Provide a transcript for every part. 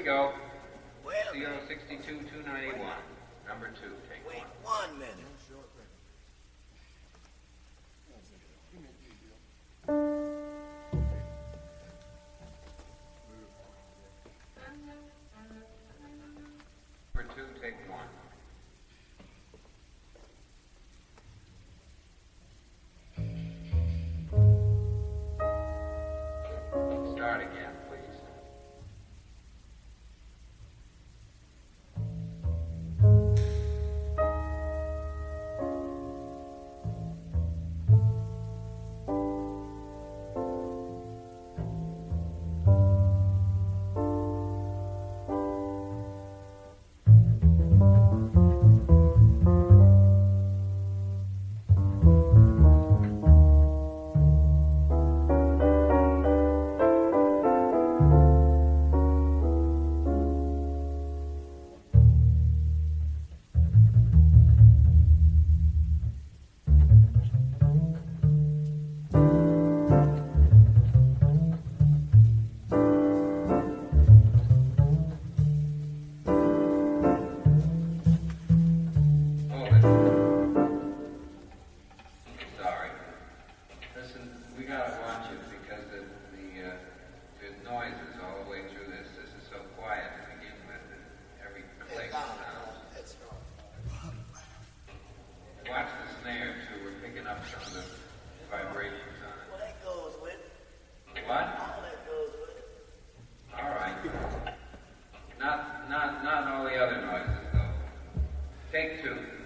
we go. Well, 062-291. Number two, take Wait one. one minute. Take two.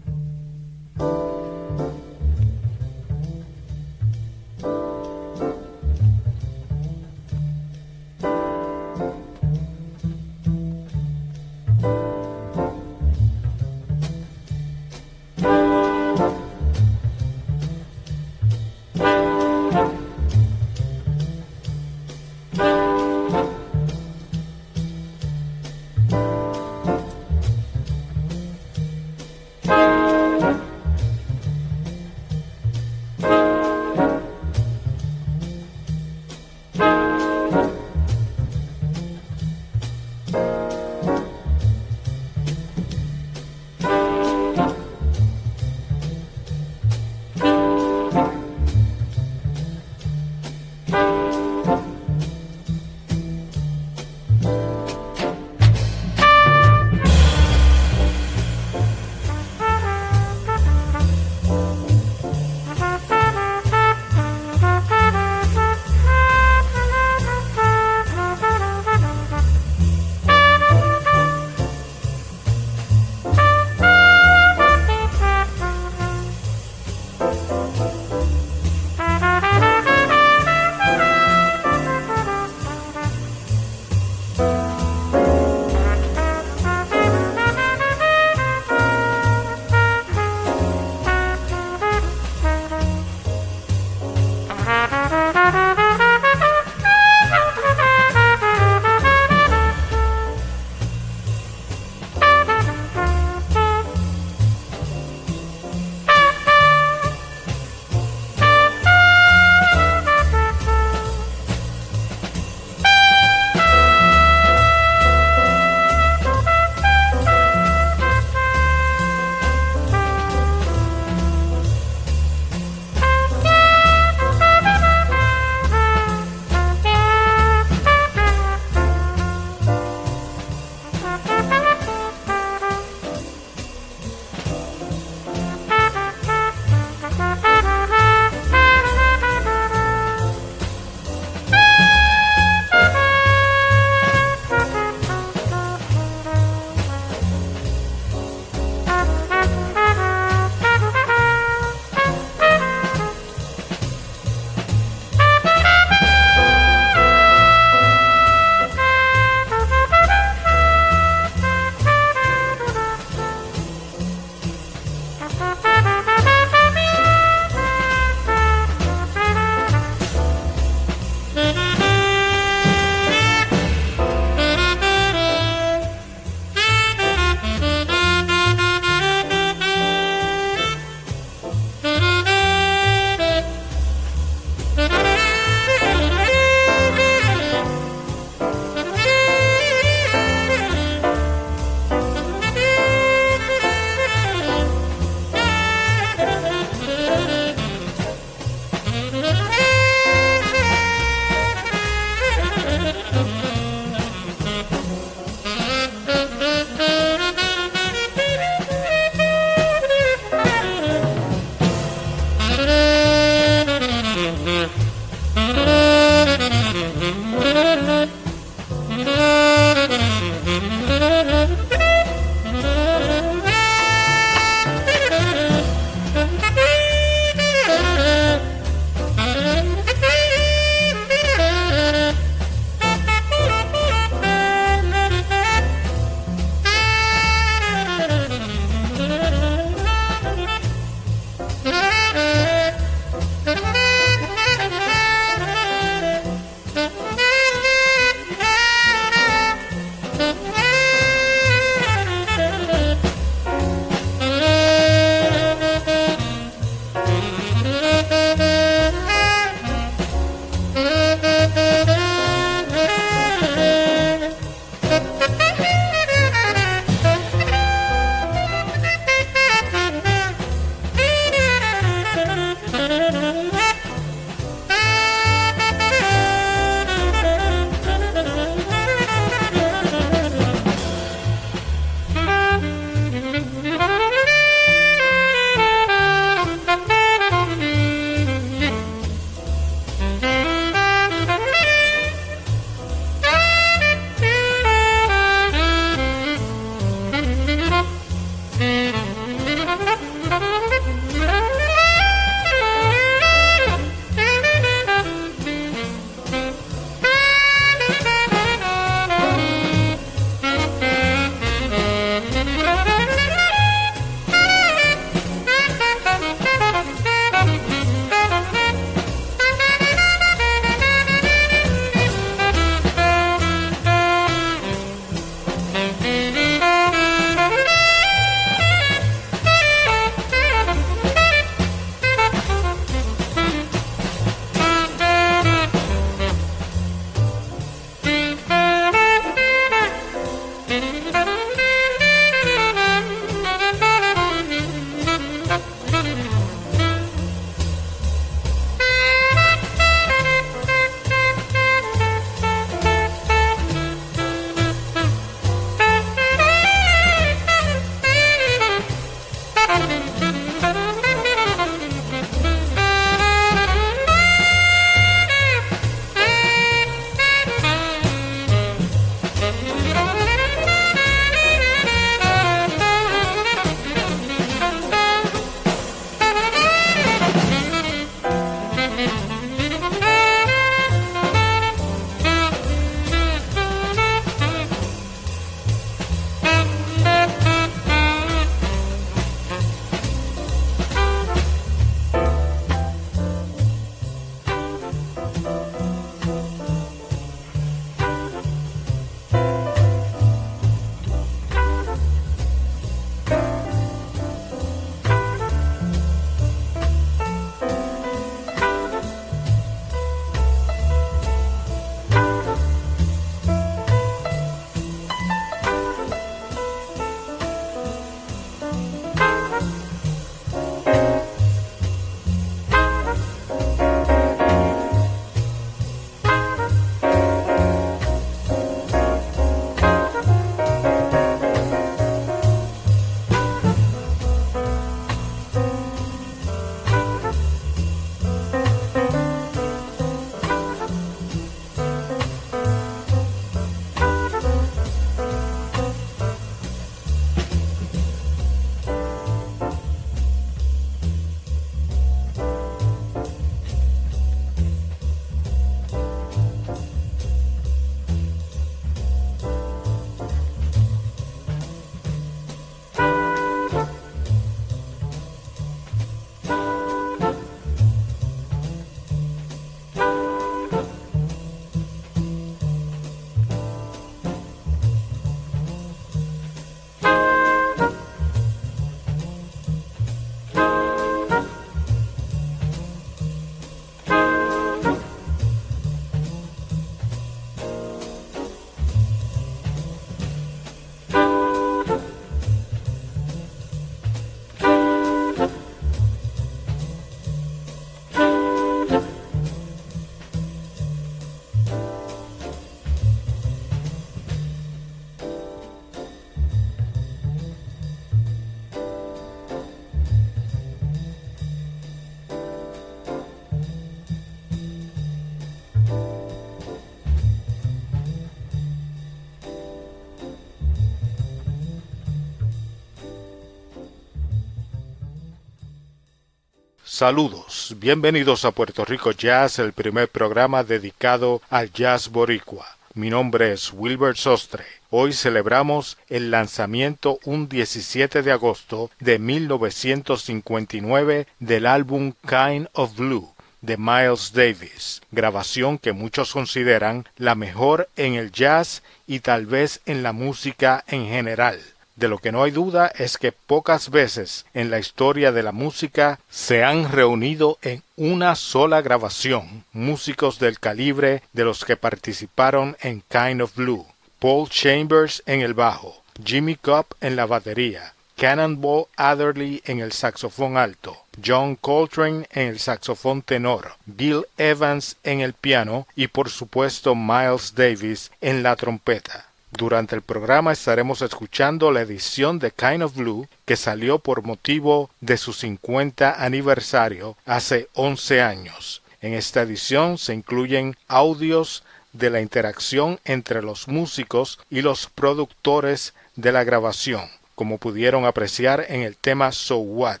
Saludos, bienvenidos a Puerto Rico Jazz, el primer programa dedicado al jazz boricua. Mi nombre es Wilbert Sostre. Hoy celebramos el lanzamiento un 17 de agosto de 1959 del álbum Kind of Blue de Miles Davis, grabación que muchos consideran la mejor en el jazz y tal vez en la música en general. De lo que no hay duda es que pocas veces en la historia de la música se han reunido en una sola grabación músicos del calibre de los que participaron en Kind of Blue. Paul Chambers en el bajo, Jimmy Cobb en la batería, Cannonball Adderley en el saxofón alto, John Coltrane en el saxofón tenor, Bill Evans en el piano y por supuesto Miles Davis en la trompeta. Durante el programa estaremos escuchando la edición de Kind of Blue que salió por motivo de su 50 aniversario hace 11 años. En esta edición se incluyen audios de la interacción entre los músicos y los productores de la grabación, como pudieron apreciar en el tema So What,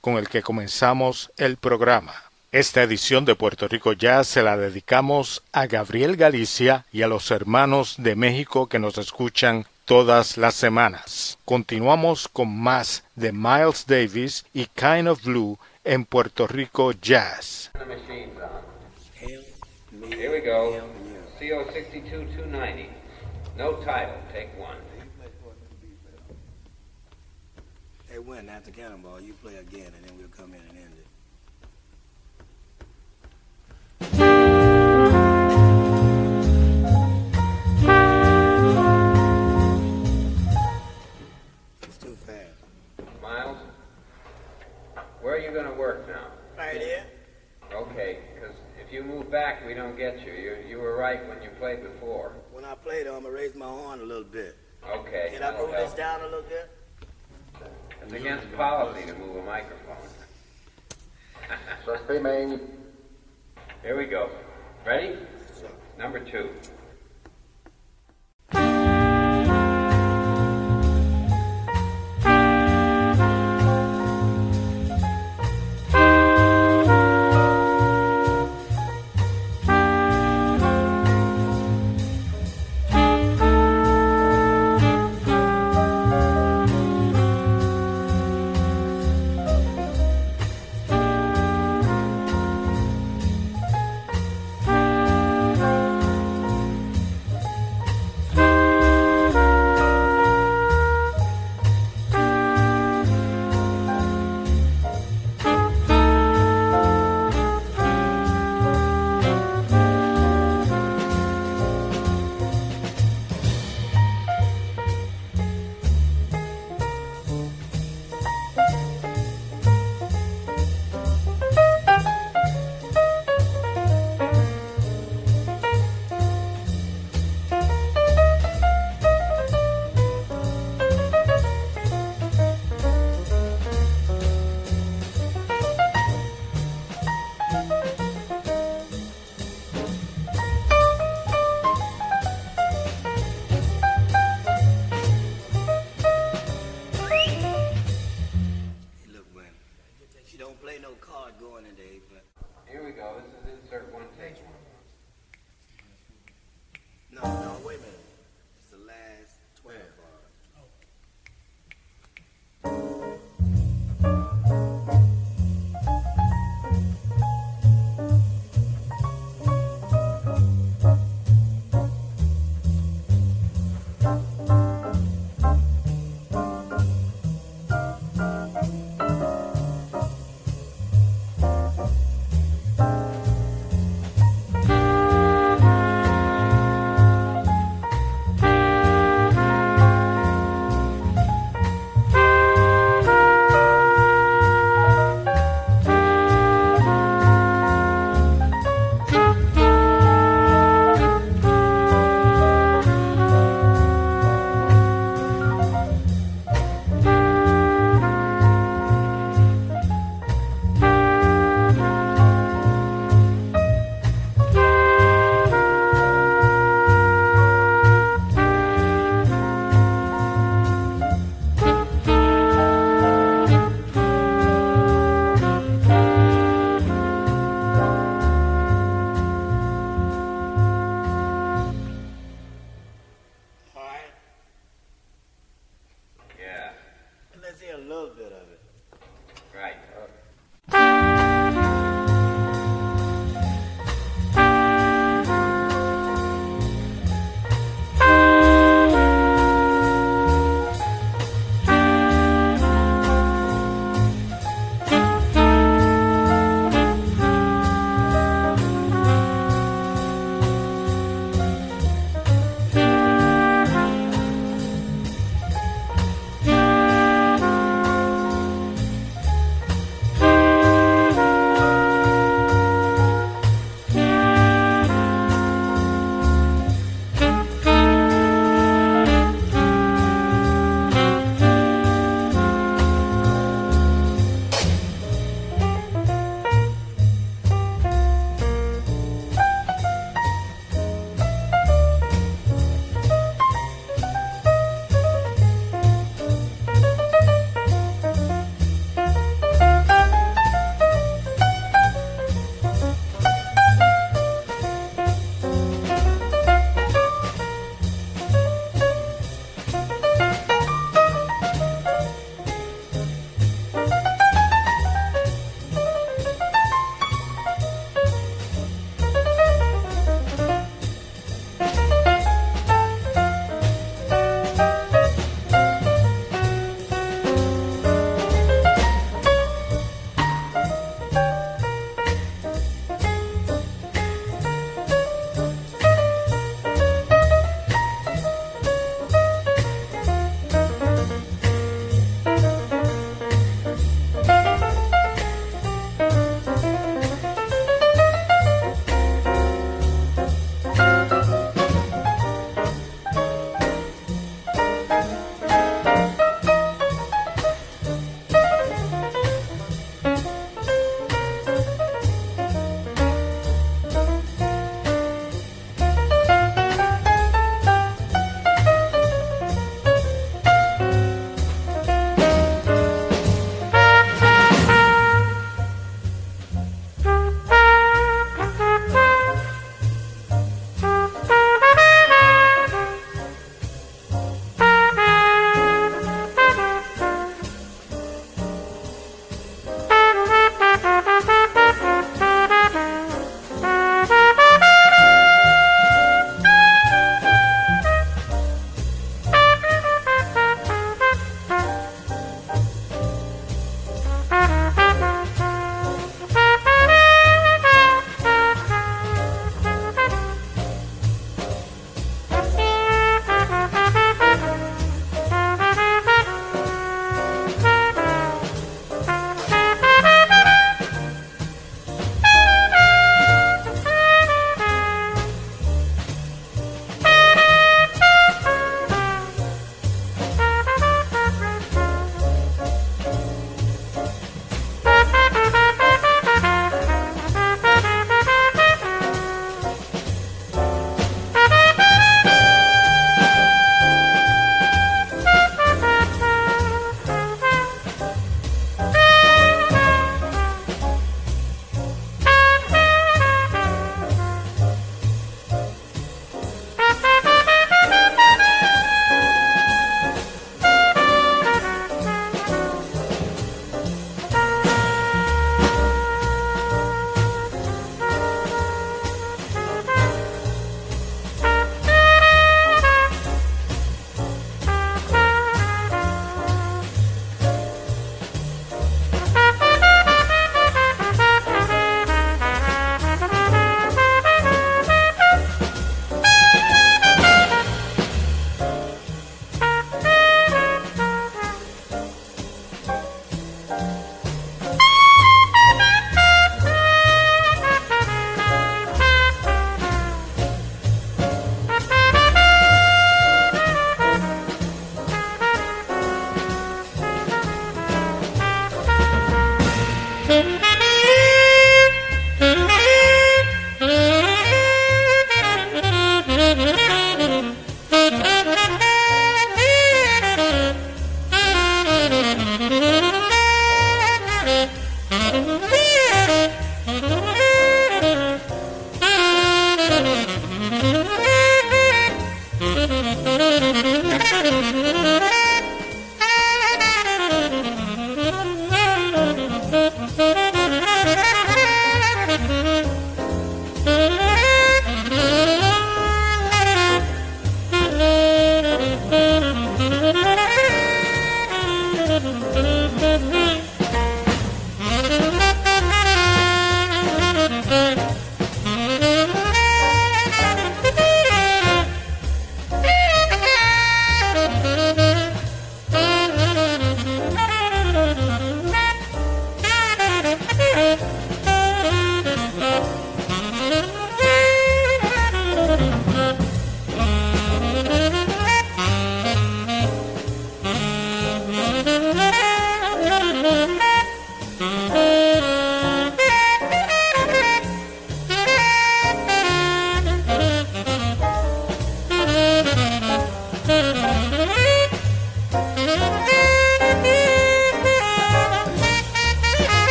con el que comenzamos el programa. Esta edición de Puerto Rico Jazz se la dedicamos a Gabriel Galicia y a los hermanos de México que nos escuchan todas las semanas. Continuamos con más de Miles Davis y Kind of Blue en Puerto Rico Jazz. Here we go. CO 62-290. No title. Take one. Hey, when after Cannonball, you play again, and then we'll come in and end it.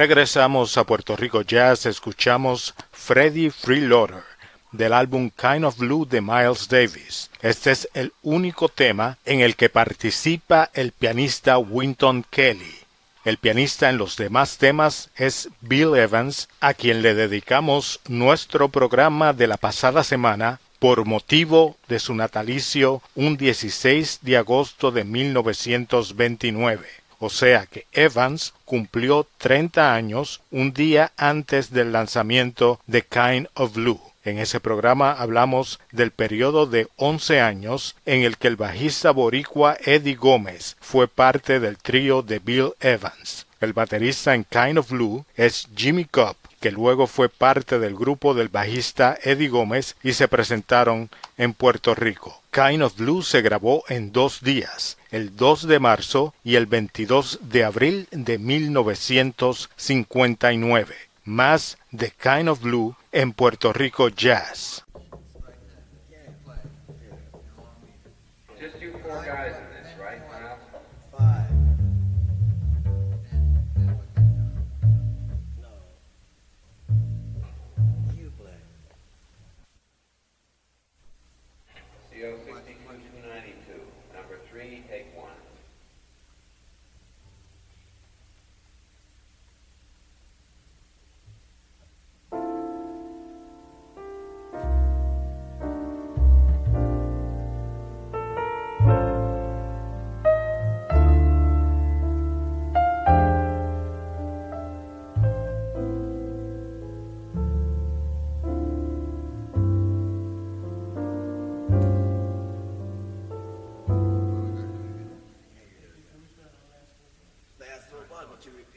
Regresamos a Puerto Rico Jazz, escuchamos Freddie Freeloader del álbum Kind of Blue de Miles Davis. Este es el único tema en el que participa el pianista Winton Kelly. El pianista en los demás temas es Bill Evans, a quien le dedicamos nuestro programa de la pasada semana por motivo de su natalicio un 16 de agosto de 1929. O sea que Evans cumplió 30 años un día antes del lanzamiento de Kind of Blue. En ese programa hablamos del periodo de 11 años en el que el bajista boricua Eddie Gómez fue parte del trío de Bill Evans. El baterista en Kind of Blue es Jimmy Cobb, que luego fue parte del grupo del bajista Eddie Gómez y se presentaron en Puerto Rico. Kind of Blue se grabó en dos días, el 2 de marzo y el 22 de abril de 1959. Más de Kind of Blue en Puerto Rico Jazz. Just you four guys four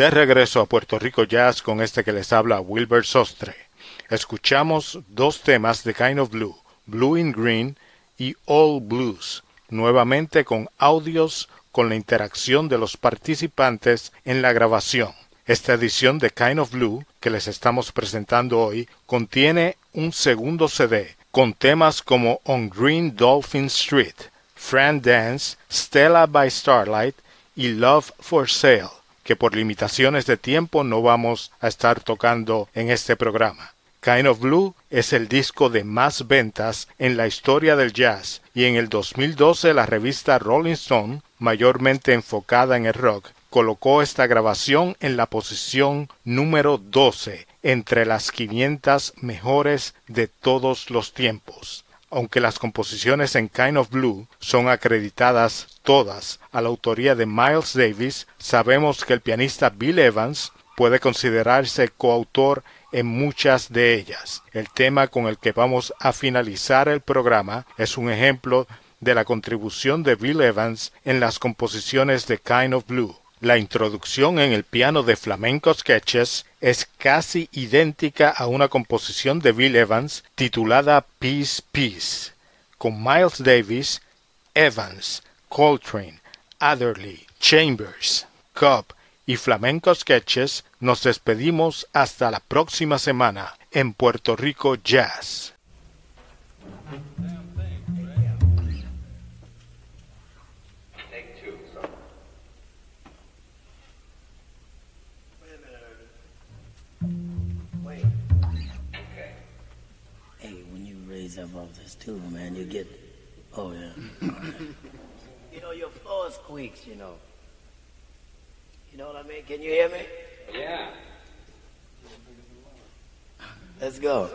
De regreso a Puerto Rico Jazz con este que les habla Wilbur Sostre. Escuchamos dos temas de Kind of Blue, Blue in Green y All Blues, nuevamente con audios con la interacción de los participantes en la grabación. Esta edición de Kind of Blue que les estamos presentando hoy contiene un segundo CD con temas como On Green Dolphin Street, Friend Dance, Stella by Starlight y Love for Sale, que por limitaciones de tiempo no vamos a estar tocando en este programa. Kind of Blue es el disco de más ventas en la historia del jazz y en el 2012 la revista Rolling Stone, mayormente enfocada en el rock, colocó esta grabación en la posición número 12 entre las 500 mejores de todos los tiempos. Aunque las composiciones en Kind of Blue son acreditadas todas a la autoría de Miles Davis, sabemos que el pianista Bill Evans puede considerarse coautor en muchas de ellas. El tema con el que vamos a finalizar el programa es un ejemplo de la contribución de Bill Evans en las composiciones de Kind of Blue. La introducción en el piano de Flamenco Sketches es casi idéntica a una composición de Bill Evans titulada Peace Peace, con Miles Davis, Evans, Coltrane, Adderley, Chambers, Cobb y Flamenco Sketches, nos despedimos hasta la próxima semana en Puerto Rico Jazz. Up off this too, man. You get, oh yeah. you know, your floor squeaks, you know. You know what I mean? Can you hear me? Yeah. Let's go.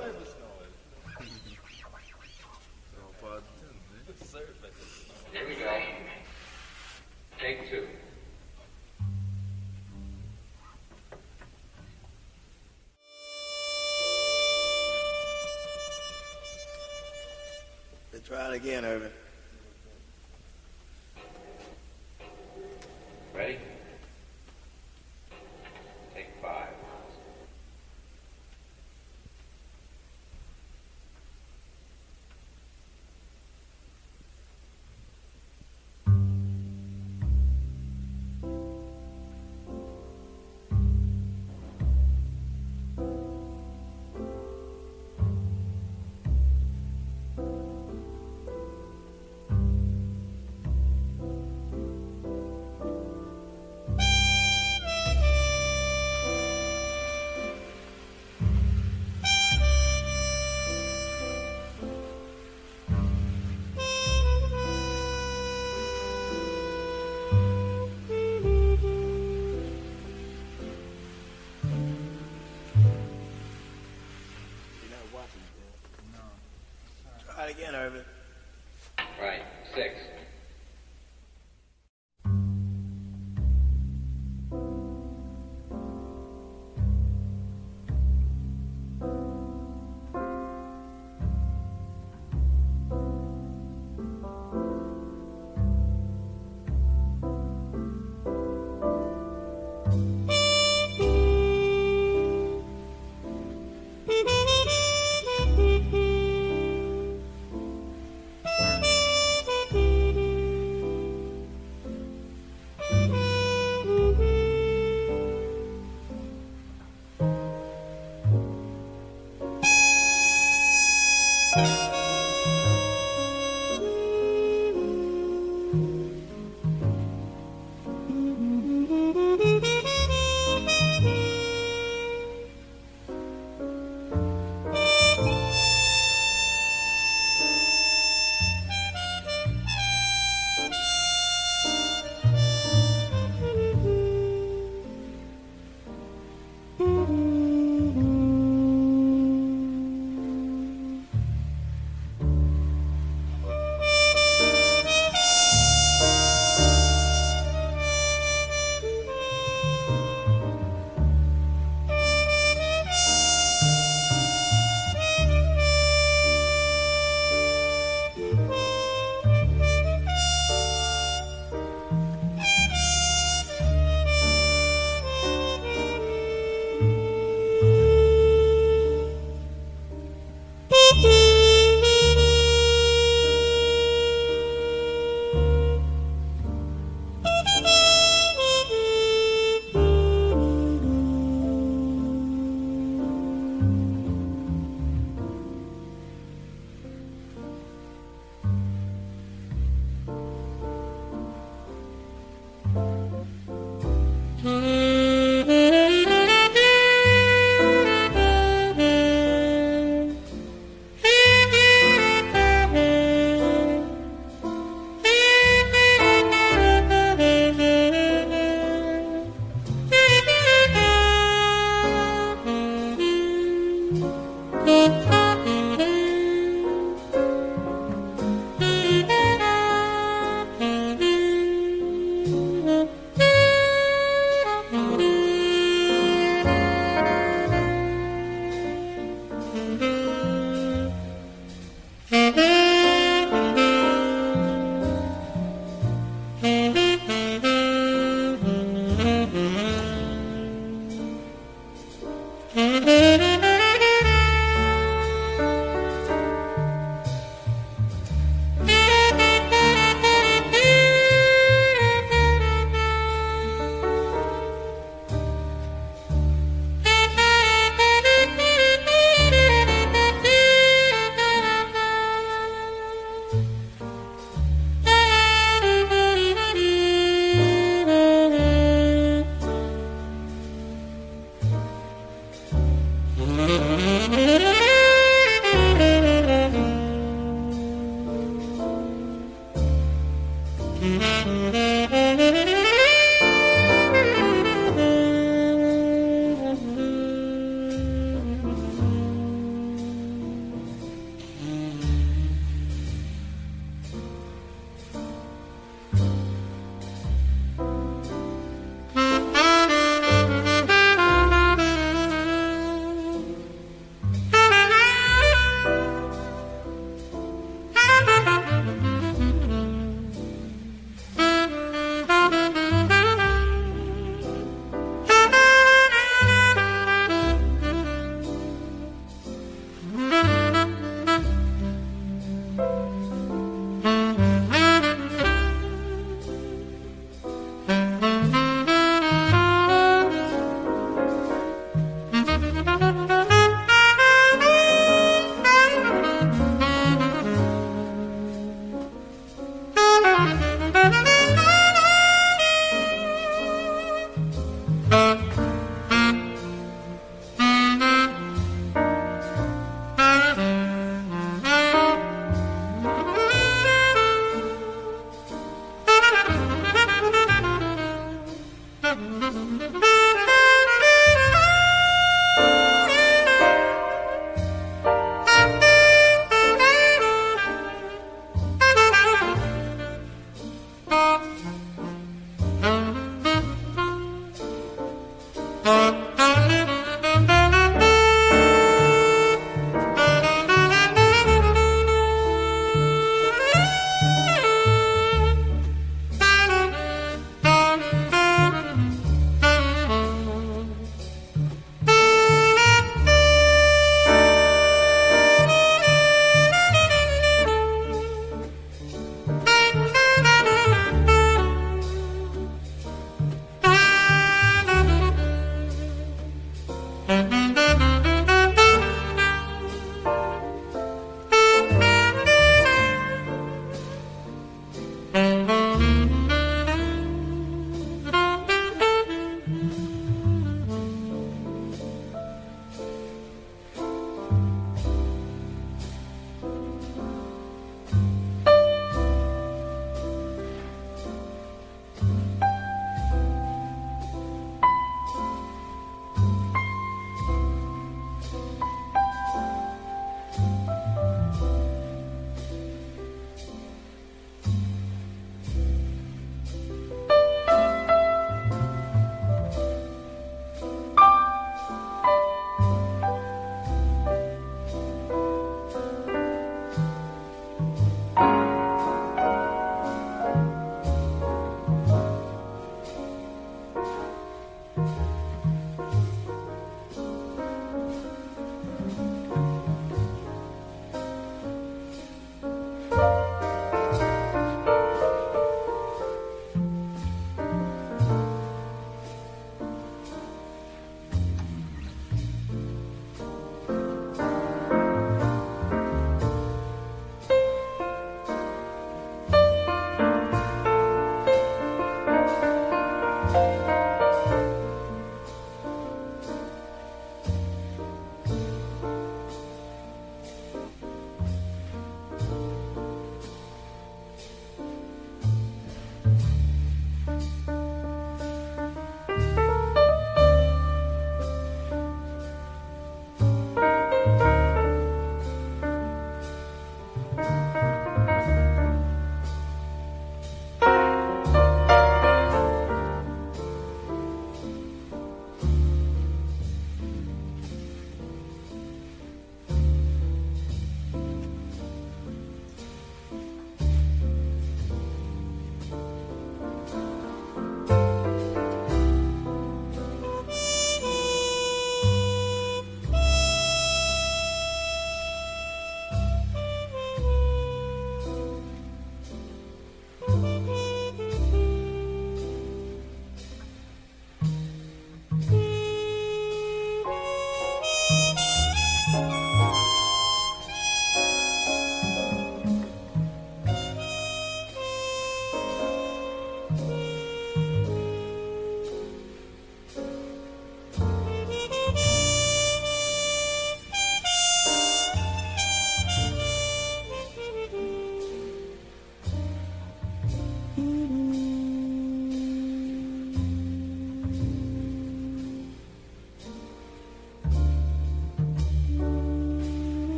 Try it again, Irvin.